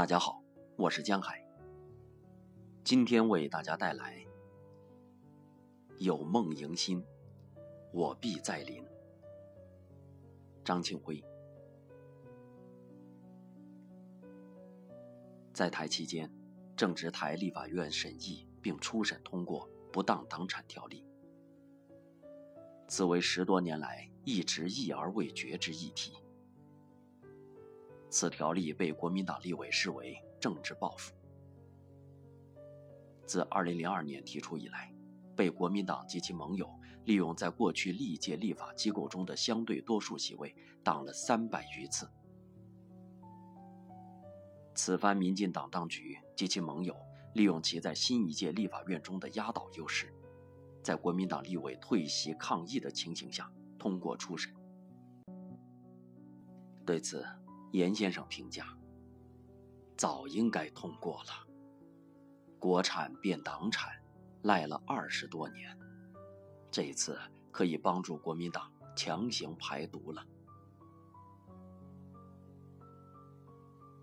大家好，我是江海。今天为大家带来《有梦迎新，我必在临》。张庆辉在台期间，正值台立法院审议并初审通过《不当党产条例》，此为十多年来一直议而未决之议题。此条例被国民党立委视为政治报复。自2002年提出以来，被国民党及其盟友利用在过去历届立法机构中的相对多数席位，挡了三百余次。此番民进党当局及其盟友利用其在新一届立法院中的压倒优势，在国民党立委退席抗议的情形下通过初审。对此，严先生评价：“早应该通过了。国产变党产，赖了二十多年，这一次可以帮助国民党强行排毒了。”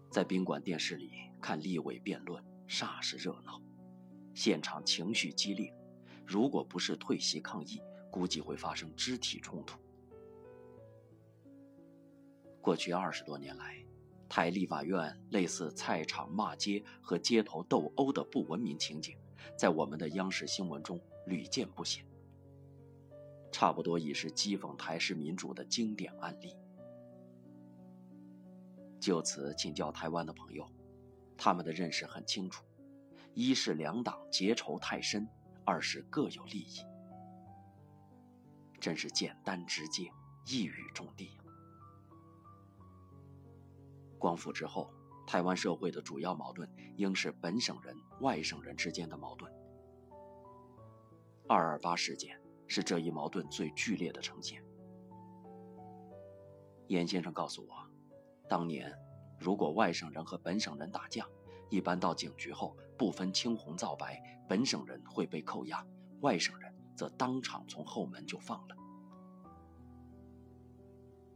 在宾馆电视里看立委辩论，煞是热闹，现场情绪激烈。如果不是退席抗议，估计会发生肢体冲突。过去二十多年来，台立法院类似菜场骂街和街头斗殴的不文明情景，在我们的央视新闻中屡见不鲜，差不多已是讥讽台式民主的经典案例。就此请教台湾的朋友，他们的认识很清楚：一是两党结仇太深，二是各有利益。真是简单直接，一语中的。光复之后，台湾社会的主要矛盾应是本省人、外省人之间的矛盾。二二八事件是这一矛盾最剧烈的呈现。严先生告诉我，当年如果外省人和本省人打架，一般到警局后不分青红皂白，本省人会被扣押，外省人则当场从后门就放了。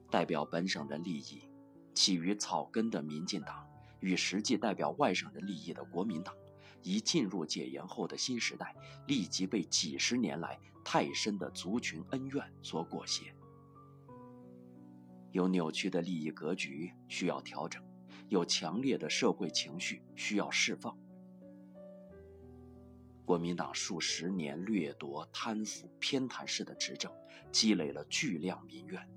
代表本省人利益。起于草根的民进党与实际代表外省人利益的国民党，一进入解严后的新时代，立即被几十年来太深的族群恩怨所裹挟。有扭曲的利益格局需要调整，有强烈的社会情绪需要释放。国民党数十年掠夺、贪腐、偏袒式的执政，积累了巨量民怨。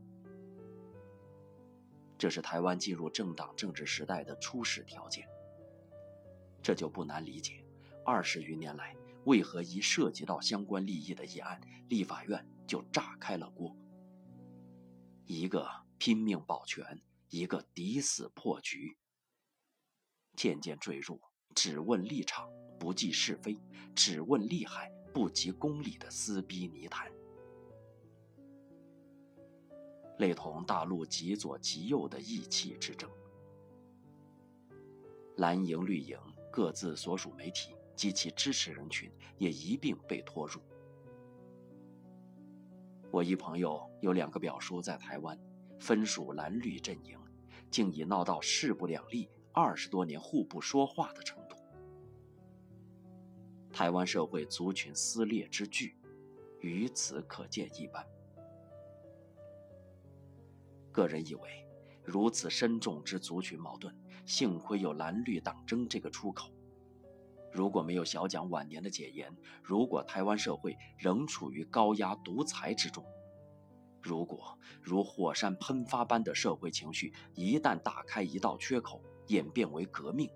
这是台湾进入政党政治时代的初始条件。这就不难理解，二十余年来为何一涉及到相关利益的议案，立法院就炸开了锅。一个拼命保全，一个抵死破局，渐渐坠入只问立场不计是非，只问利害不及公理的撕逼泥潭。类同大陆极左极右的意气之争，蓝营绿营各自所属媒体及其支持人群也一并被拖入。我一朋友有两个表叔在台湾，分属蓝绿阵营，竟已闹到势不两立，二十多年互不说话的程度。台湾社会族群撕裂之剧，于此可见一斑。个人以为，如此深重之族群矛盾，幸亏有蓝绿党争这个出口。如果没有小蒋晚年的解严，如果台湾社会仍处于高压独裁之中，如果如火山喷发般的社会情绪一旦打开一道缺口，演变为革命，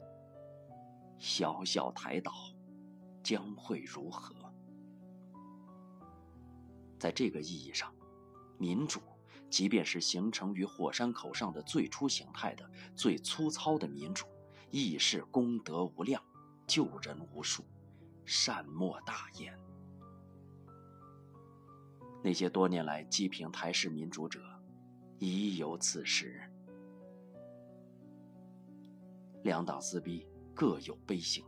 小小台岛将会如何？在这个意义上，民主。即便是形成于火山口上的最初形态的最粗糙的民主，亦是功德无量，救人无数，善莫大焉。那些多年来击平台式民主者，已有此时。两党撕逼各有悲行。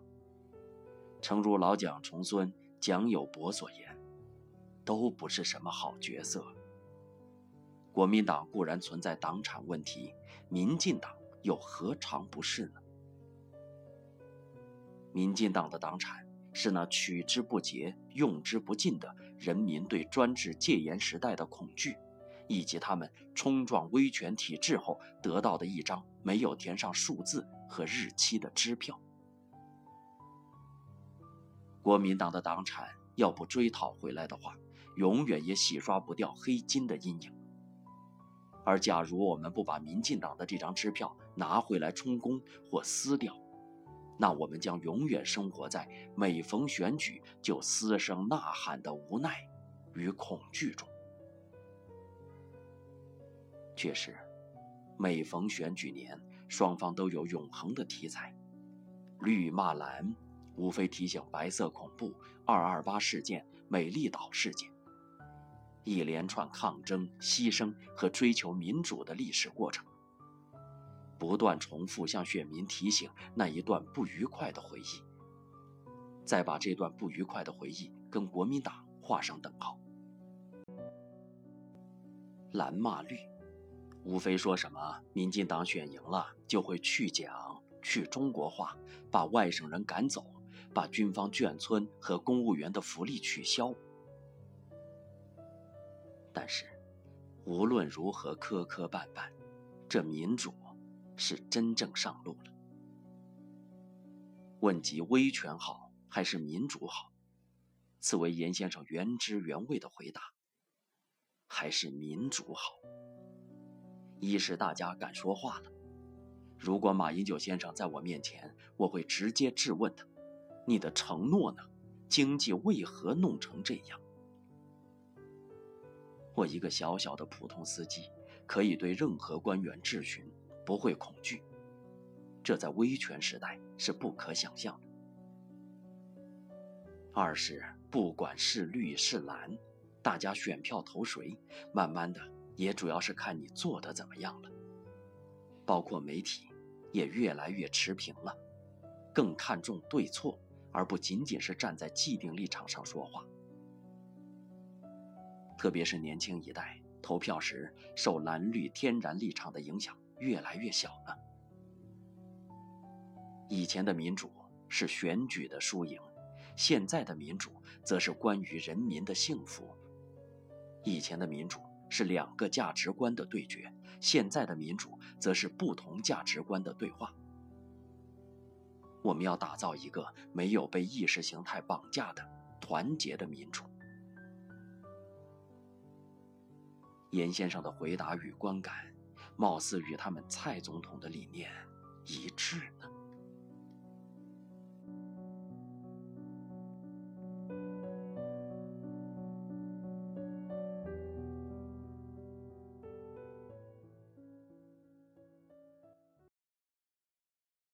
诚如老蒋重孙蒋友柏所言，都不是什么好角色。国民党固然存在党产问题，民进党又何尝不是呢？民进党的党产是那取之不竭、用之不尽的人民对专制戒严时代的恐惧，以及他们冲撞威权体制后得到的一张没有填上数字和日期的支票。国民党的党产要不追讨回来的话，永远也洗刷不掉黑金的阴影。而假如我们不把民进党的这张支票拿回来充公或撕掉，那我们将永远生活在每逢选举就嘶声呐喊的无奈与恐惧中。确实，每逢选举年，双方都有永恒的题材，绿骂蓝，无非提醒白色恐怖、二二八事件、美丽岛事件。一连串抗争、牺牲和追求民主的历史过程，不断重复向选民提醒那一段不愉快的回忆，再把这段不愉快的回忆跟国民党画上等号。蓝骂绿，无非说什么民进党选赢了就会去蒋、去中国化，把外省人赶走，把军方眷村和公务员的福利取消。但是，无论如何磕磕绊绊，这民主是真正上路了。问及威权好还是民主好，此为严先生原汁原味的回答：还是民主好。一是大家敢说话了。如果马英九先生在我面前，我会直接质问他：你的承诺呢？经济为何弄成这样？做一个小小的普通司机，可以对任何官员质询，不会恐惧。这在威权时代是不可想象的。二是不管是绿是蓝，大家选票投谁，慢慢的也主要是看你做的怎么样了。包括媒体，也越来越持平了，更看重对错，而不仅仅是站在既定立场上说话。特别是年轻一代投票时受蓝绿天然立场的影响越来越小了。以前的民主是选举的输赢，现在的民主则是关于人民的幸福。以前的民主是两个价值观的对决，现在的民主则是不同价值观的对话。我们要打造一个没有被意识形态绑架的团结的民主。严先生的回答与观感，貌似与他们蔡总统的理念一致。